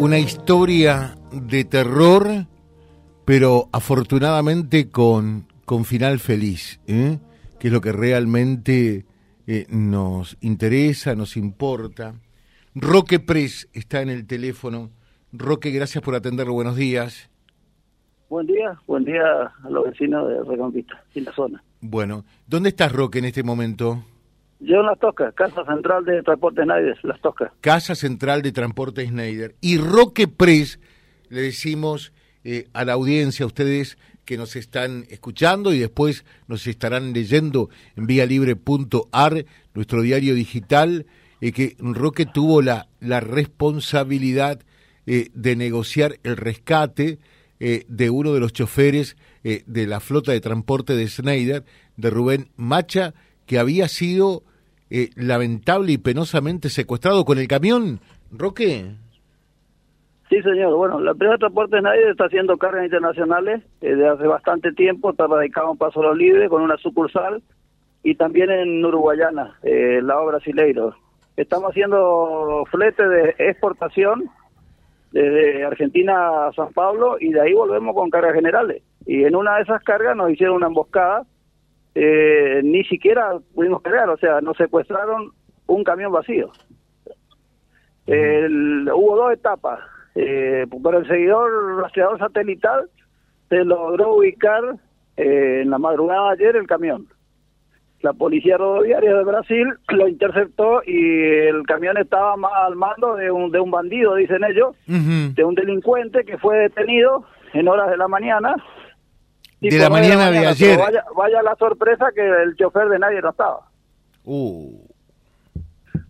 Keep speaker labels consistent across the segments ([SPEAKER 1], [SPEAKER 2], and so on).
[SPEAKER 1] Una historia de terror, pero afortunadamente con, con final feliz, ¿eh? que es lo que realmente eh, nos interesa, nos importa. Roque Pres está en el teléfono. Roque, gracias por atenderlo. Buenos días.
[SPEAKER 2] Buen día, buen día a los vecinos de Reconquista, en la zona.
[SPEAKER 1] Bueno, ¿dónde estás, Roque, en este momento?
[SPEAKER 2] Yo Las Toscas, Casa Central de Transporte Schneider, Las Toscas.
[SPEAKER 1] Casa Central de Transporte Schneider. Y Roque Press, le decimos eh, a la audiencia, a ustedes que nos están escuchando y después nos estarán leyendo en vialibre.ar, nuestro diario digital, eh, que Roque tuvo la, la responsabilidad eh, de negociar el rescate de uno de los choferes de la flota de transporte de Schneider, de Rubén Macha, que había sido eh, lamentable y penosamente secuestrado con el camión, Roque.
[SPEAKER 2] Sí, señor. Bueno, la empresa de transporte nadie está haciendo cargas internacionales eh, desde hace bastante tiempo, está radicado en Paso Libre con una sucursal y también en Uruguayana, eh, lado brasileiro. Estamos haciendo flete de exportación desde Argentina a San Pablo y de ahí volvemos con cargas generales. Y en una de esas cargas nos hicieron una emboscada eh, ni siquiera pudimos crear, o sea, nos secuestraron un camión vacío. hubo dos etapas. Eh, por el seguidor rastreador satelital se logró ubicar eh, en la madrugada de ayer el camión. La policía rodoviaria de Brasil lo interceptó y el camión estaba al mando de un, de un bandido, dicen ellos, de un delincuente que fue detenido en horas de la mañana
[SPEAKER 1] de la mañana de, ayer.
[SPEAKER 2] Vaya, la sorpresa que el chofer de nadie no estaba.
[SPEAKER 1] Uh.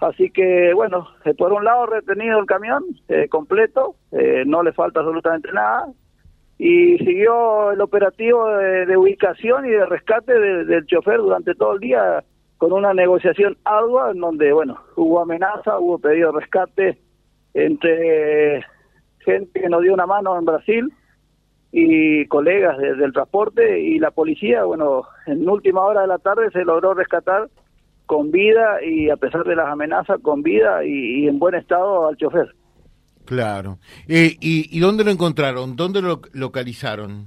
[SPEAKER 2] Así que, bueno, eh, por un lado retenido el camión eh, completo, eh, no le falta absolutamente nada, y siguió el operativo de, ubicación y de rescate del chofer durante todo el día con una negociación ardua en donde, bueno, hubo amenaza, hubo pedido de rescate entre gente que nos dio una mano en Brasil, y colegas del transporte y la policía, bueno, en última hora de la tarde se logró rescatar con vida y a pesar de las amenazas, con vida y, en buen estado al chofer.
[SPEAKER 1] Claro. Eh, y, dónde lo encontraron? ¿Dónde lo localizaron?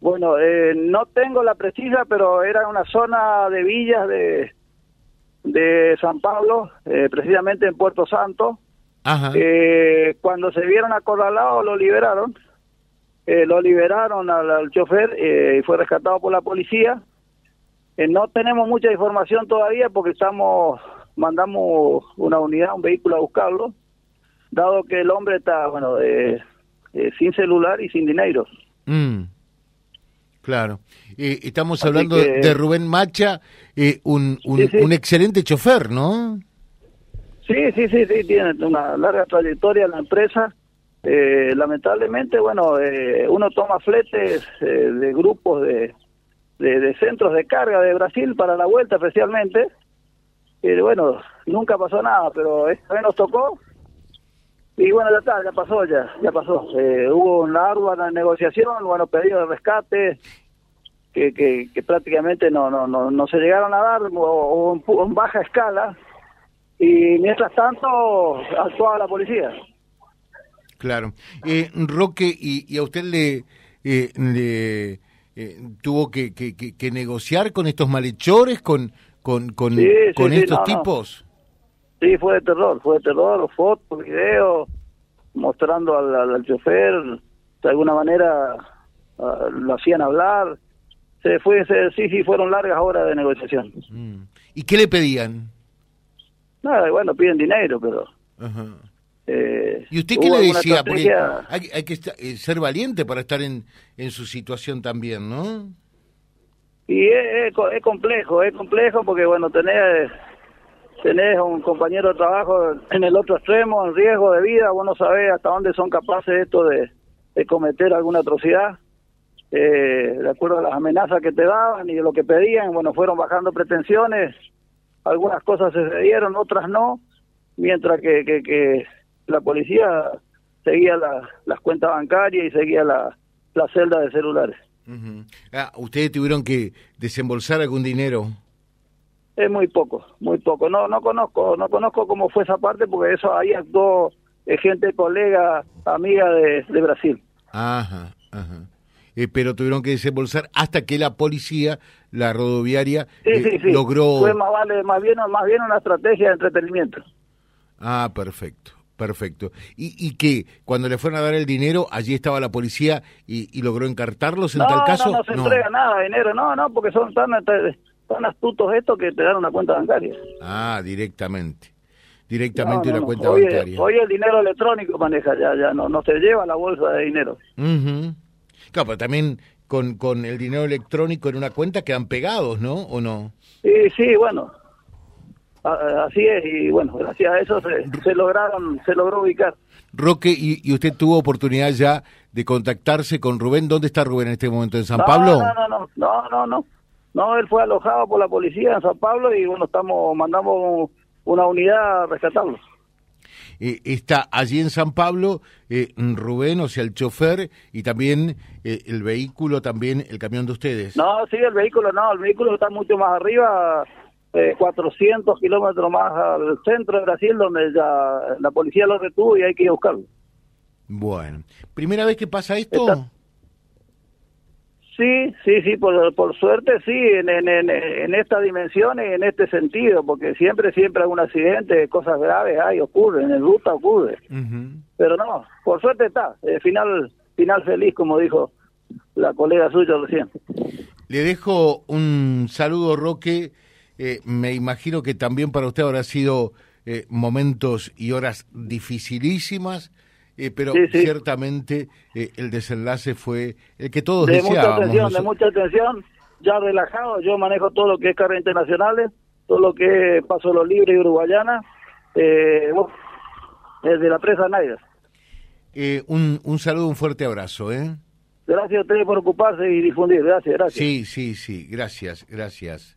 [SPEAKER 2] Bueno, eh, no tengo la precisa, pero era una zona de villas de, de San Pablo, eh, precisamente en Puerto Santo. Ajá. cuando se vieron acorralados, lo liberaron eh, lo liberaron al, chofer eh, y fue rescatado por la policía. Eh, no tenemos mucha información todavía porque estamos mandamos una unidad, un vehículo a buscarlo, dado que el hombre está, bueno, sin celular y sin dinero.
[SPEAKER 1] Mm, claro. estamos hablando de Rubén Macha, un, un, excelente chofer, ¿no?
[SPEAKER 2] Sí, sí, sí, sí, tiene una larga trayectoria en la empresa. Eh, lamentablemente, bueno, eh, uno toma fletes eh, de grupos de, de, centros de carga de Brasil para la vuelta especialmente. Y bueno, nunca pasó nada, pero esta vez nos tocó. Y bueno, ya está, ya pasó, ya, ya pasó. hubo una ardua negociación, bueno, pedido de rescate, que, que, prácticamente no, no, no, no se llegaron a dar o, en baja escala. Y mientras tanto, actuaba la policía.
[SPEAKER 1] Claro. Eh, Roque, y, a usted le, eh, le eh, tuvo que, que, negociar con estos malhechores, con, con, con, con estos tipos?
[SPEAKER 2] Sí, fue de terror, fue de terror, fotos, videos, mostrando al, al, chofer, de alguna manera ah, lo hacían hablar. Se fue, sí, sí, fueron largas horas de negociación.
[SPEAKER 1] Mm. ¿Y qué le pedían?
[SPEAKER 2] Nada, bueno, piden dinero, pero...
[SPEAKER 1] Eh, ¿Y usted qué le decía? Porque hay, que eh, ser valiente para estar en, en su situación también, ¿no?
[SPEAKER 2] Y es, es, complejo, es complejo porque, bueno, tenés, tenés un compañero de trabajo en el otro extremo, en riesgo de vida, vos no sabés hasta dónde son capaces esto de, de cometer alguna atrocidad. Eh, de acuerdo a las amenazas que te daban y de lo que pedían, bueno, fueron bajando pretensiones, algunas cosas se dieron, otras no, mientras que, que, que la policía seguía las cuentas bancarias y seguía la, la celda de celulares.
[SPEAKER 1] ah, ¿Ustedes tuvieron que desembolsar algún dinero?
[SPEAKER 2] Es muy poco, muy poco. No no conozco no conozco cómo fue esa parte porque eso ahí actuó es gente colega, amiga de, de Brasil.
[SPEAKER 1] Ajá, ajá. Eh, pero tuvieron que desembolsar hasta que la policía, la rodoviaria,
[SPEAKER 2] Sí,
[SPEAKER 1] eh,
[SPEAKER 2] sí, sí.
[SPEAKER 1] logró...
[SPEAKER 2] Fue más, vale, más, bien, más bien una estrategia de entretenimiento.
[SPEAKER 1] Ah, perfecto, perfecto. ¿Y, y que cuando le fueron a dar el dinero, allí estaba la policía y, y logró encartarlos en
[SPEAKER 2] no,
[SPEAKER 1] tal caso?
[SPEAKER 2] no, no se entrega nada de dinero, no, no, porque son tan, tan astutos estos que te dan una cuenta bancaria.
[SPEAKER 1] Ah, directamente. Directamente
[SPEAKER 2] No, no,
[SPEAKER 1] una cuenta
[SPEAKER 2] hoy,
[SPEAKER 1] bancaria.
[SPEAKER 2] Hoy el dinero electrónico maneja, ya, ya no, no se lleva la bolsa de dinero.
[SPEAKER 1] Ujú. Claro, pero también con, con el dinero electrónico en una cuenta quedan pegados, ¿no? ¿O no?
[SPEAKER 2] Sí, sí, bueno, así es, y bueno, gracias a eso se, se lograron, se logró ubicar.
[SPEAKER 1] Roque, y, y usted tuvo oportunidad ya de contactarse con Rubén. ¿Dónde está Rubén en este momento? ¿En San
[SPEAKER 2] no,
[SPEAKER 1] Pablo?
[SPEAKER 2] No, no, no, no, no, no, no, él fue alojado por la policía en San Pablo y bueno, estamos, mandamos una unidad a rescatarlo.
[SPEAKER 1] Eh, está allí en San Pablo eh, Rubén, o sea, el chofer, y también eh, el vehículo, también el camión de ustedes.
[SPEAKER 2] No, sí, el vehículo no, el vehículo está mucho más arriba, eh, 400 kilómetros más al centro de Brasil, donde ya la policía lo retuvo y hay que ir a buscarlo.
[SPEAKER 1] Bueno, ¿primera vez que pasa esto?
[SPEAKER 2] Está- Sí, sí, sí, por, por suerte sí, en, en, en, en esta dimensión y en este sentido, porque siempre, siempre hay un accidente, cosas graves hay, ocurren, en ruta ocurre. Pero no, por suerte está, eh, final, final feliz, como dijo la colega suya recién.
[SPEAKER 1] Le dejo un saludo, Roque. Eh, me imagino que también para usted habrá sido eh, momentos y horas dificilísimas, eh, pero
[SPEAKER 2] Sí, sí.
[SPEAKER 1] ciertamente eh, el desenlace fue el que todos
[SPEAKER 2] De mucha
[SPEAKER 1] deseábamos.
[SPEAKER 2] atención, de mucha atención, ya relajado, yo manejo todo lo que es carreras internacionales, todo lo que es Paso Los Libres y Uruguayana, eh, desde la presa Naidas.
[SPEAKER 1] Eh, un, un saludo, un fuerte abrazo. ¿eh?
[SPEAKER 2] Gracias a ustedes por ocuparse y difundir, gracias, gracias.
[SPEAKER 1] Sí, sí, sí, gracias, gracias.